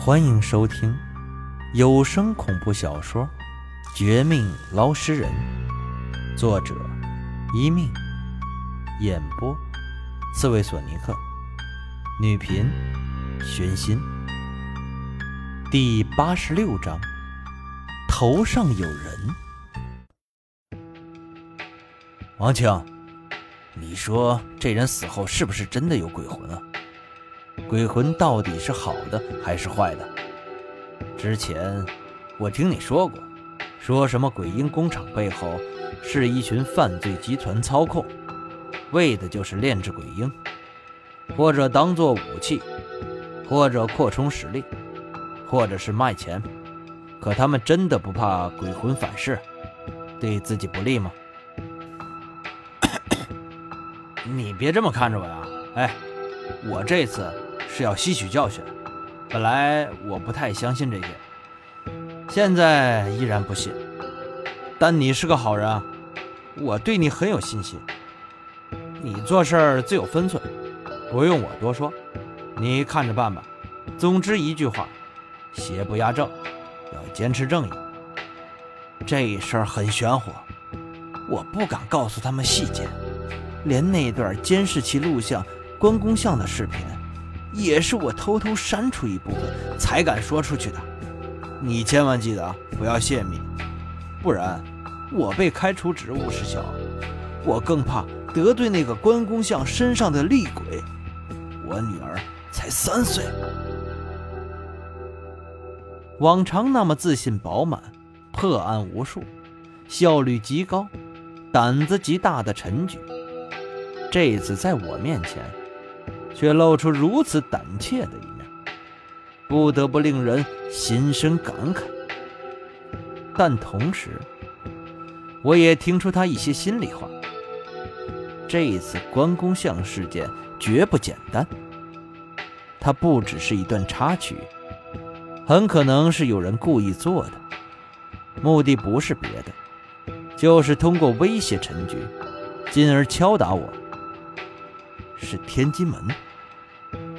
欢迎收听有声恐怖小说《绝命捞尸人》，作者：一命，演播：刺猬索尼克，女频：玄心。第八十六章：头上有人。王庆，你说这人死后是不是真的有鬼魂啊？鬼魂到底是好的还是坏的？之前我听你说过，说什么鬼婴工厂背后是一群犯罪集团操控，为的就是炼制鬼婴，或者当做武器，或者扩充实力，或者是卖钱。可他们真的不怕鬼魂反噬，对自己不利吗？你别这么看着我呀！哎，我这次。是要吸取教训。本来我不太相信这些，现在依然不信。但你是个好人啊，我对你很有信心。你做事儿自有分寸，不用我多说，你看着办吧。总之一句话，邪不压正，要坚持正义。这事儿很玄乎，我不敢告诉他们细节，连那段监视器录像、关公像的视频。也是我偷偷删除一部分才敢说出去的，你千万记得不要泄密，不然我被开除职务是小，我更怕得罪那个关公像身上的厉鬼。我女儿才三岁，往常那么自信饱满、破案无数、效率极高、胆子极大的陈局，这次在我面前。却露出如此胆怯的一面，不得不令人心生感慨。但同时，我也听出他一些心里话。这一次关公像事件绝不简单，它不只是一段插曲，很可能是有人故意做的，目的不是别的，就是通过威胁陈局，进而敲打我。是天机门。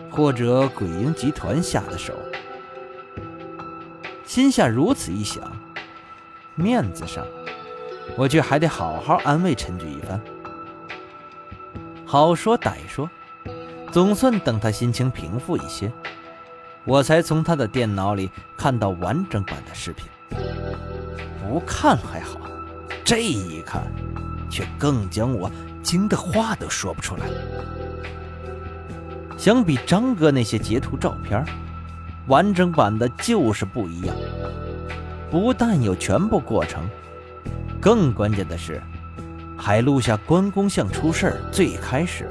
或者鬼婴集团下的手，心下如此一想，面子上，我却还得好好安慰陈局一番。好说歹说，总算等他心情平复一些，我才从他的电脑里看到完整版的视频。不看还好，这一看，却更将我惊得话都说不出来。相比张哥那些截图照片，完整版的就是不一样。不但有全部过程，更关键的是，还录下关公像出事最开始，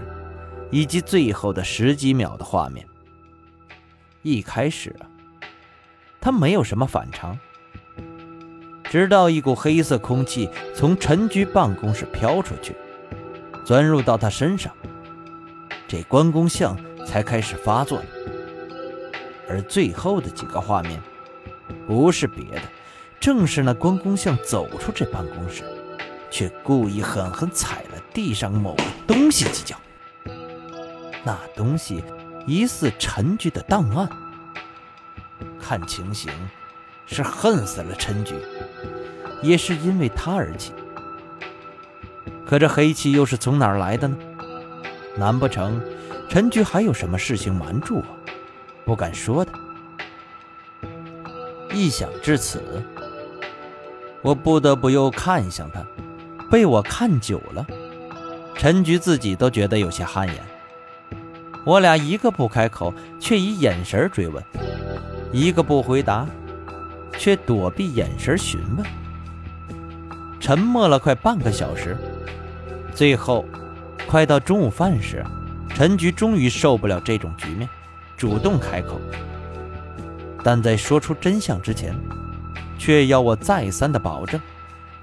以及最后的十几秒的画面。一开始啊，他没有什么反常，直到一股黑色空气从陈局办公室飘出去，钻入到他身上，这关公像。才开始发作，而最后的几个画面，不是别的，正是那关公像走出这办公室，却故意狠狠踩了地上某个东西几脚。那东西疑似陈局的档案，看情形是恨死了陈局，也是因为他而起。可这黑气又是从哪儿来的呢？难不成？陈局还有什么事情瞒住我，不敢说的？一想至此，我不得不又看向他。被我看久了，陈局自己都觉得有些汗颜。我俩一个不开口，却以眼神追问；一个不回答，却躲避眼神询问。沉默了快半个小时，最后，快到中午饭时。陈局终于受不了这种局面，主动开口，但在说出真相之前，却要我再三的保证，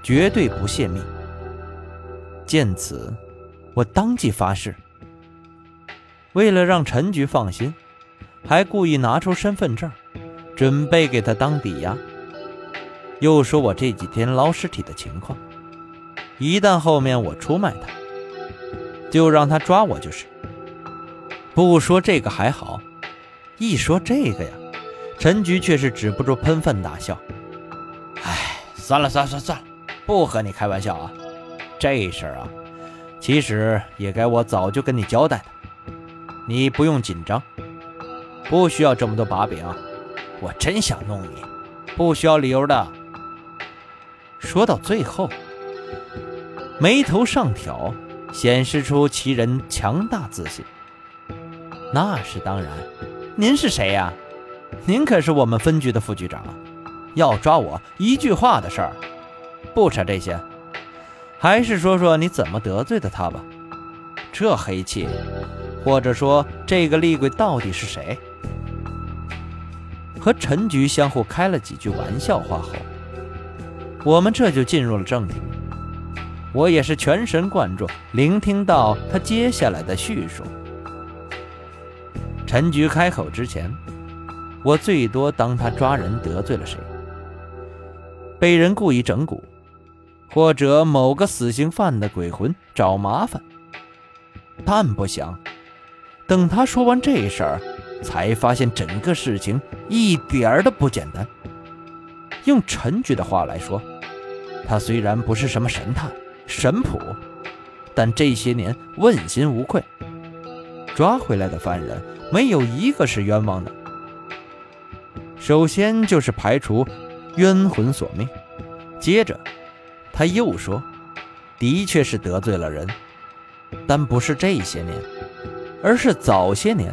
绝对不泄密。见此，我当即发誓，为了让陈局放心，还故意拿出身份证，准备给他当抵押。又说我这几天捞尸体的情况，一旦后面我出卖他，就让他抓我就是。不说这个还好，一说这个呀，陈局却是止不住喷粪大笑。哎，算了算了算了算了，不和你开玩笑啊。这事儿啊，其实也该我早就跟你交代的。你不用紧张，不需要这么多把柄。我真想弄你，不需要理由的。说到最后，眉头上挑，显示出其人强大自信。那是当然。您是谁呀？您可是我们分局的副局长，要抓我一句话的事儿，不扯这些，还是说说你怎么得罪的他吧。这黑气，或者说这个厉鬼到底是谁？和陈局相互开了几句玩笑话后，我们这就进入了正题。我也是全神贯注，聆听到他接下来的叙述。陈局开口之前，我最多当他抓人得罪了谁，被人故意整蛊，或者某个死刑犯的鬼魂找麻烦。但不想，等他说完这事儿，才发现整个事情一点儿都不简单。用陈局的话来说，他虽然不是什么神探、神捕，但这些年问心无愧，抓回来的犯人。没有一个是冤枉的。首先就是排除冤魂索命，接着他又说，的确是得罪了人，但不是这些年，而是早些年，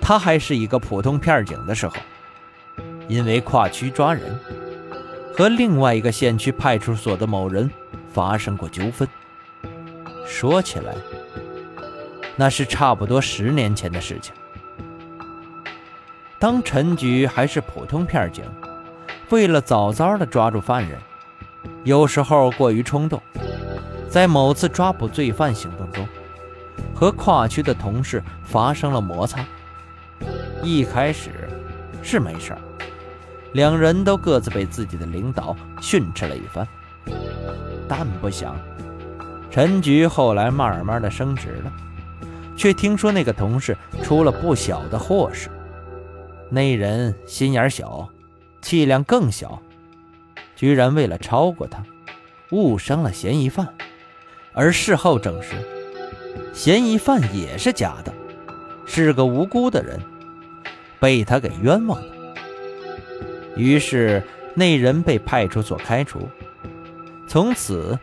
他还是一个普通片警的时候，因为跨区抓人，和另外一个县区派出所的某人发生过纠纷。说起来。那是差不多十年前的事情。当陈局还是普通片警，为了早早的抓住犯人，有时候过于冲动，在某次抓捕罪犯行动中，和跨区的同事发生了摩擦。一开始是没事儿，两人都各自被自己的领导训斥了一番，但不想，陈局后来慢慢的升职了。却听说那个同事出了不小的祸事，那人心眼小，气量更小，居然为了超过他，误伤了嫌疑犯，而事后证实，嫌疑犯也是假的，是个无辜的人，被他给冤枉了。于是那人被派出所开除，从此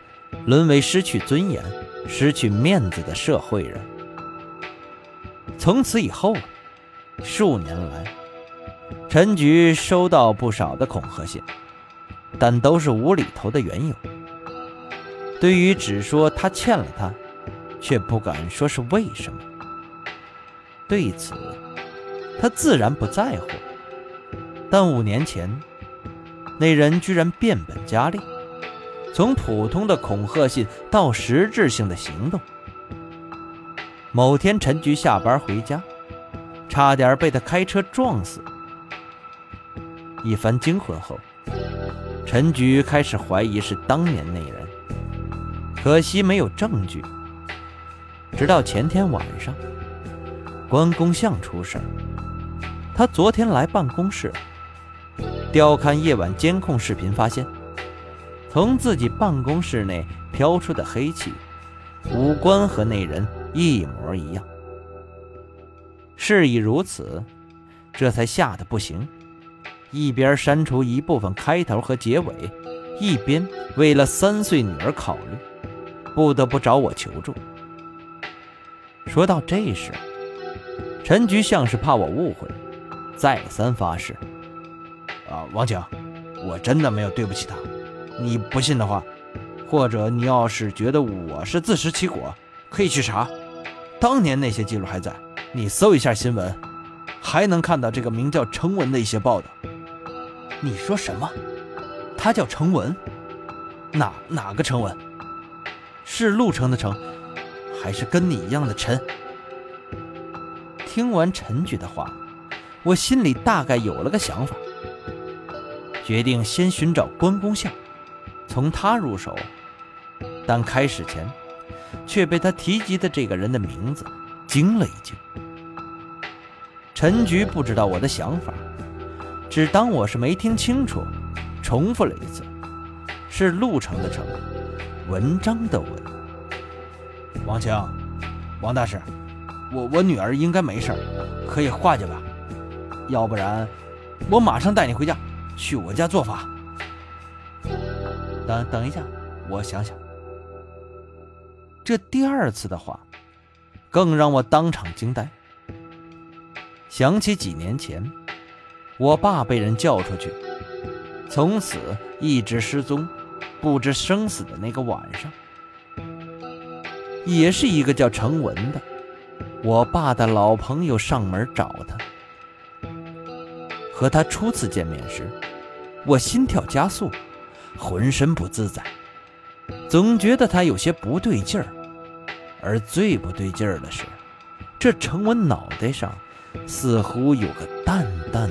沦为失去尊严、失去面子的社会人。从此以后，数年来，陈局收到不少的恐吓信，但都是无厘头的缘由。对于只说他欠了他，却不敢说是为什么。对此，他自然不在乎。但五年前，那人居然变本加厉，从普通的恐吓信到实质性的行动。某天，陈局下班回家，差点被他开车撞死。一番惊魂后，陈局开始怀疑是当年那人，可惜没有证据。直到前天晚上，关公像出事他昨天来办公室，调看夜晚监控视频，发现从自己办公室内飘出的黑气，五官和那人。一模一样。事已如此，这才吓得不行，一边删除一部分开头和结尾，一边为了三岁女儿考虑，不得不找我求助。说到这时，陈局像是怕我误会，再三发誓：“啊，王警，我真的没有对不起他。你不信的话，或者你要是觉得我是自食其果，可以去查。”当年那些记录还在，你搜一下新闻，还能看到这个名叫程文的一些报道。你说什么？他叫程文？哪哪个程文？是陆程的程，还是跟你一样的陈？听完陈局的话，我心里大概有了个想法，决定先寻找关公像，从他入手。但开始前。却被他提及的这个人的名字惊了一惊。陈局不知道我的想法，只当我是没听清楚，重复了一次：“是路程的程，文章的文。”王清，王大师，我我女儿应该没事，可以化解吧？要不然，我马上带你回家，去我家做法。等等一下，我想想。这第二次的话，更让我当场惊呆。想起几年前，我爸被人叫出去，从此一直失踪，不知生死的那个晚上，也是一个叫程文的，我爸的老朋友上门找他。和他初次见面时，我心跳加速，浑身不自在。总觉得他有些不对劲儿，而最不对劲儿的是，这程文脑袋上似乎有个淡淡